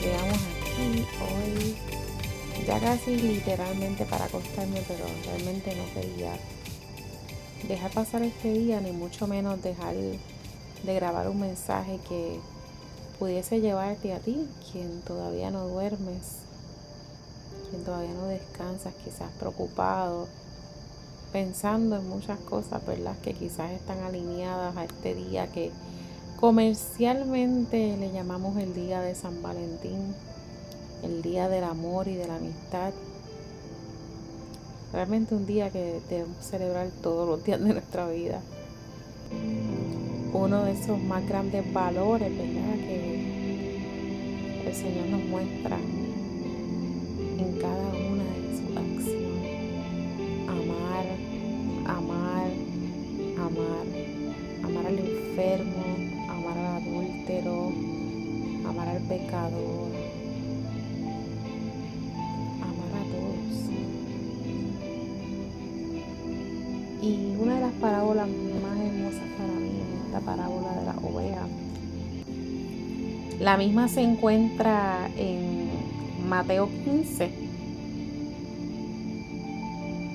Llegamos aquí hoy, ya casi literalmente para acostarme, pero realmente no quería dejar pasar este día, ni mucho menos dejar de grabar un mensaje que pudiese llevarte a ti, quien todavía no duermes, quien todavía no descansas, quizás preocupado, pensando en muchas cosas, ¿verdad? Que quizás están alineadas a este día que Comercialmente le llamamos el día de San Valentín, el día del amor y de la amistad. Realmente un día que debemos celebrar todos los días de nuestra vida. Uno de esos más grandes valores, ¿verdad? Que el Señor nos muestra en cada una de sus acciones. Amar, amar, amar, amar al enfermo, pecador, amar a todos. Y una de las parábolas más hermosas para mí es esta parábola de la oveja. La misma se encuentra en Mateo 15.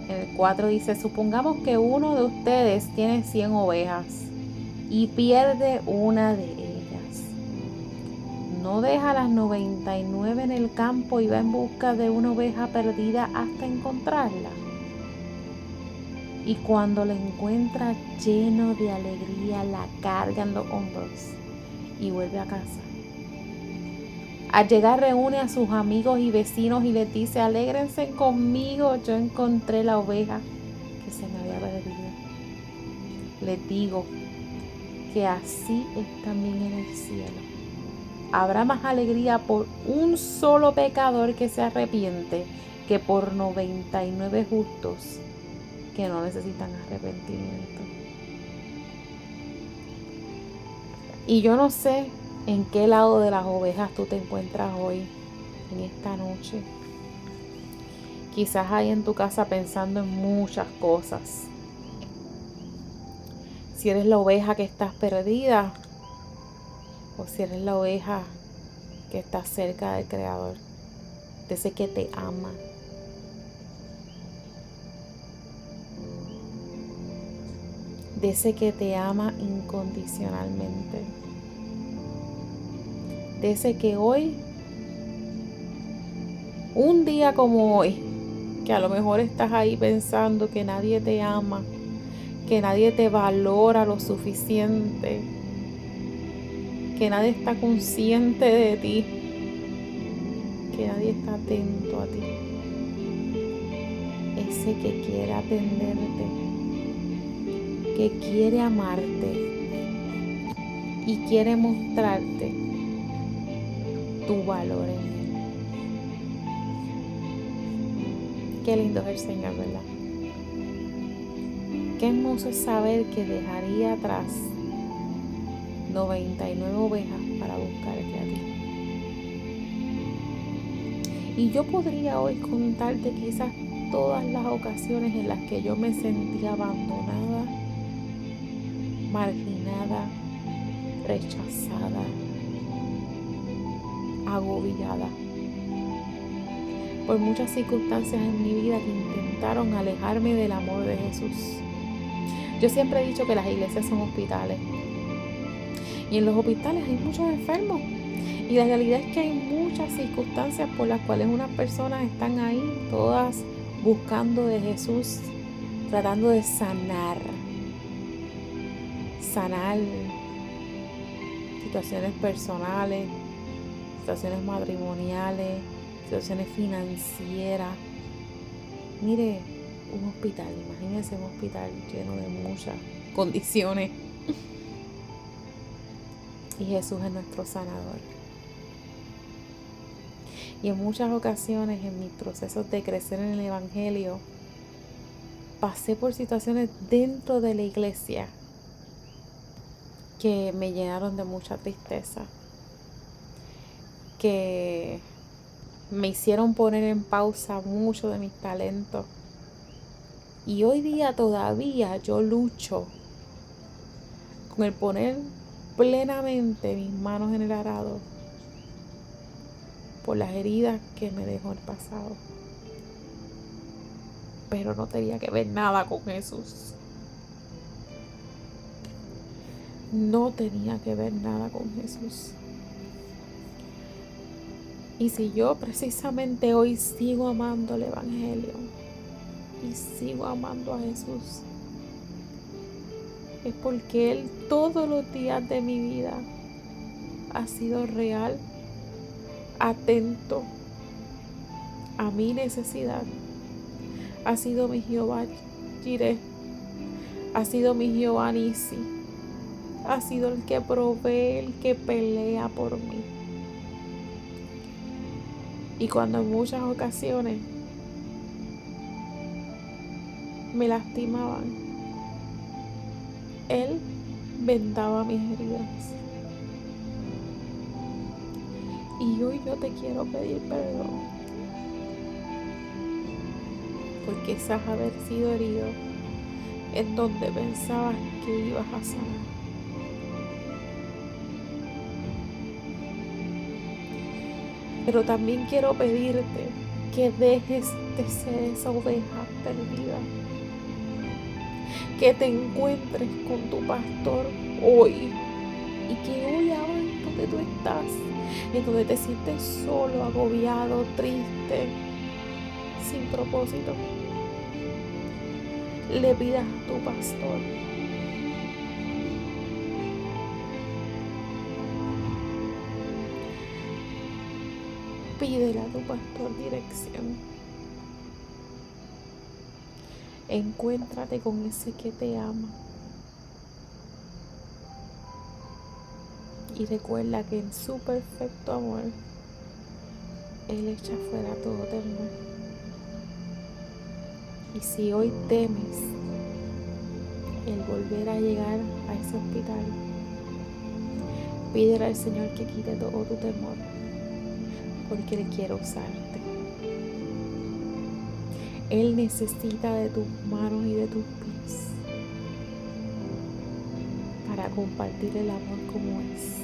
En el 4 dice, supongamos que uno de ustedes tiene 100 ovejas y pierde una de ellas no deja las 99 en el campo y va en busca de una oveja perdida hasta encontrarla. Y cuando la encuentra lleno de alegría, la carga en los hombros y vuelve a casa. Al llegar reúne a sus amigos y vecinos y les dice, alégrense conmigo, yo encontré la oveja que se me había perdido. Les digo que así es también en el cielo habrá más alegría por un solo pecador que se arrepiente que por 99 justos que no necesitan arrepentimiento. Y yo no sé en qué lado de las ovejas tú te encuentras hoy, en esta noche. Quizás hay en tu casa pensando en muchas cosas. Si eres la oveja que estás perdida, o si eres la oveja que está cerca del Creador, de ese que te ama. De ese que te ama incondicionalmente. De ese que hoy, un día como hoy, que a lo mejor estás ahí pensando que nadie te ama, que nadie te valora lo suficiente, que nadie está consciente de ti, que nadie está atento a ti. Ese que quiere atenderte, que quiere amarte y quiere mostrarte tu valor en él. Qué lindo es el Señor, ¿verdad? Qué hermoso es saber que dejaría atrás 99 ovejas para buscarte a ti. Y yo podría hoy contarte quizás todas las ocasiones en las que yo me sentí abandonada, marginada, rechazada, agobiada por muchas circunstancias en mi vida que intentaron alejarme del amor de Jesús. Yo siempre he dicho que las iglesias son hospitales y en los hospitales hay muchos enfermos. Y la realidad es que hay muchas circunstancias por las cuales unas personas están ahí, todas buscando de Jesús, tratando de sanar. Sanar situaciones personales, situaciones matrimoniales, situaciones financieras. Mire, un hospital, imagínense un hospital lleno de muchas condiciones. Y Jesús es nuestro sanador. Y en muchas ocasiones en mis procesos de crecer en el Evangelio, pasé por situaciones dentro de la iglesia que me llenaron de mucha tristeza, que me hicieron poner en pausa mucho de mis talentos. Y hoy día todavía yo lucho con el poner plenamente mis manos en el arado por las heridas que me dejó el pasado. Pero no tenía que ver nada con Jesús. No tenía que ver nada con Jesús. Y si yo precisamente hoy sigo amando el Evangelio y sigo amando a Jesús, es porque Él todos los días de mi vida ha sido real atento a mi necesidad. Ha sido mi Jehová Jireh. Ha sido mi Jehová Nisi. Ha sido el que provee, el que pelea por mí. Y cuando en muchas ocasiones me lastimaban, Él vendaba mis heridas. Y hoy yo te quiero pedir perdón. Porque quizás haber sido herido en donde pensabas que ibas a sanar. Pero también quiero pedirte que dejes de ser esa oveja perdida. Que te encuentres con tu pastor hoy. Y que hoy ahora donde tú estás en donde te sientes solo, agobiado, triste, sin propósito, le pidas a tu pastor. Pídele a tu pastor dirección. Encuéntrate con ese que te ama. Y recuerda que en su perfecto amor, Él echa fuera todo temor. Y si hoy temes el volver a llegar a ese hospital, pídele al Señor que quite todo tu temor, porque Él quiere usarte. Él necesita de tus manos y de tus pies para compartir el amor como es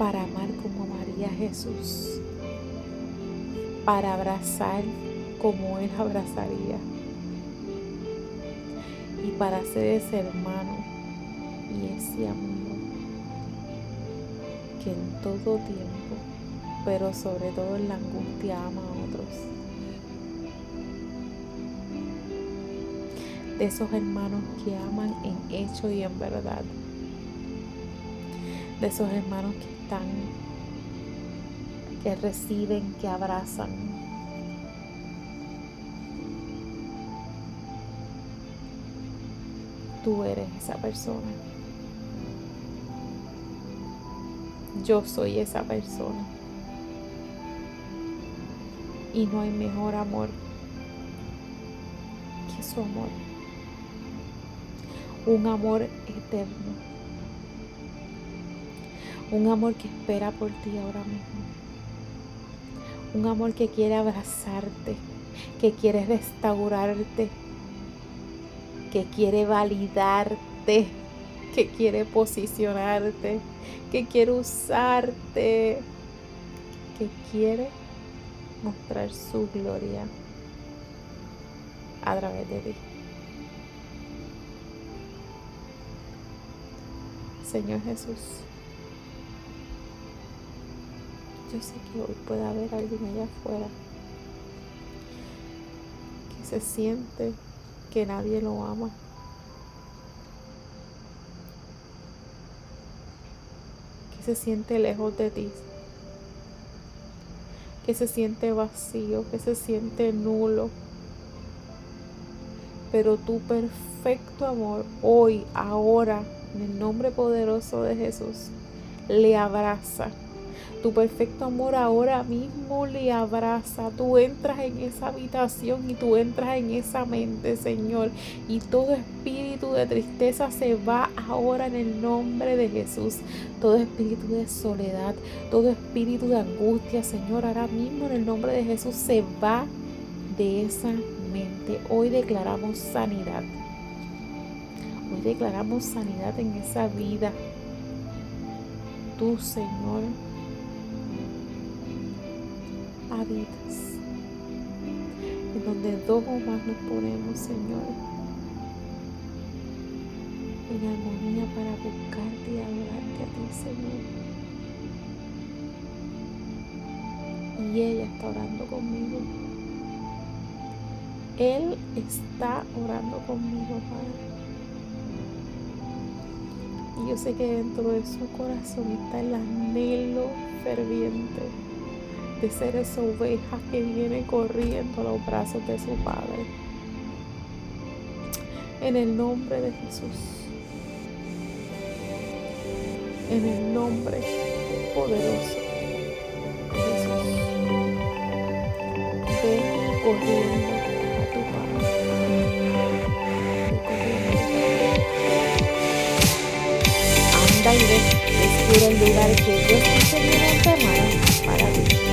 para amar como amaría Jesús, para abrazar como Él abrazaría y para ser ese hermano y ese amigo que en todo tiempo, pero sobre todo en la angustia ama a otros. De esos hermanos que aman en hecho y en verdad. De esos hermanos que que reciben, que abrazan. Tú eres esa persona. Yo soy esa persona. Y no hay mejor amor que su amor. Un amor eterno un amor que espera por ti ahora mismo. Un amor que quiere abrazarte, que quiere restaurarte, que quiere validarte, que quiere posicionarte, que quiere usarte, que quiere mostrar su gloria a través de ti. Señor Jesús. Yo sé que hoy puede haber alguien allá afuera que se siente que nadie lo ama. Que se siente lejos de ti. que se siente vacío, que se siente nulo. Pero tu perfecto amor, hoy, ahora, en el nombre poderoso de Jesús, le abraza tu perfecto amor ahora mismo le abraza. Tú entras en esa habitación y tú entras en esa mente, Señor. Y todo espíritu de tristeza se va ahora en el nombre de Jesús. Todo espíritu de soledad, todo espíritu de angustia, Señor, ahora mismo en el nombre de Jesús se va de esa mente. Hoy declaramos sanidad. Hoy declaramos sanidad en esa vida. Tú, Señor habitas, en donde dos o más nos ponemos, Señor, en armonía para buscarte y adorarte a ti, Señor. Y ella está orando conmigo. Él está orando conmigo, Padre. Y yo sé que dentro de su corazón está el anhelo ferviente de ser esa oveja que viene corriendo a los brazos de su Padre. En el nombre de Jesús. En el nombre poderoso de Jesús. Ven corriendo seguro el lugar que Dios para ti.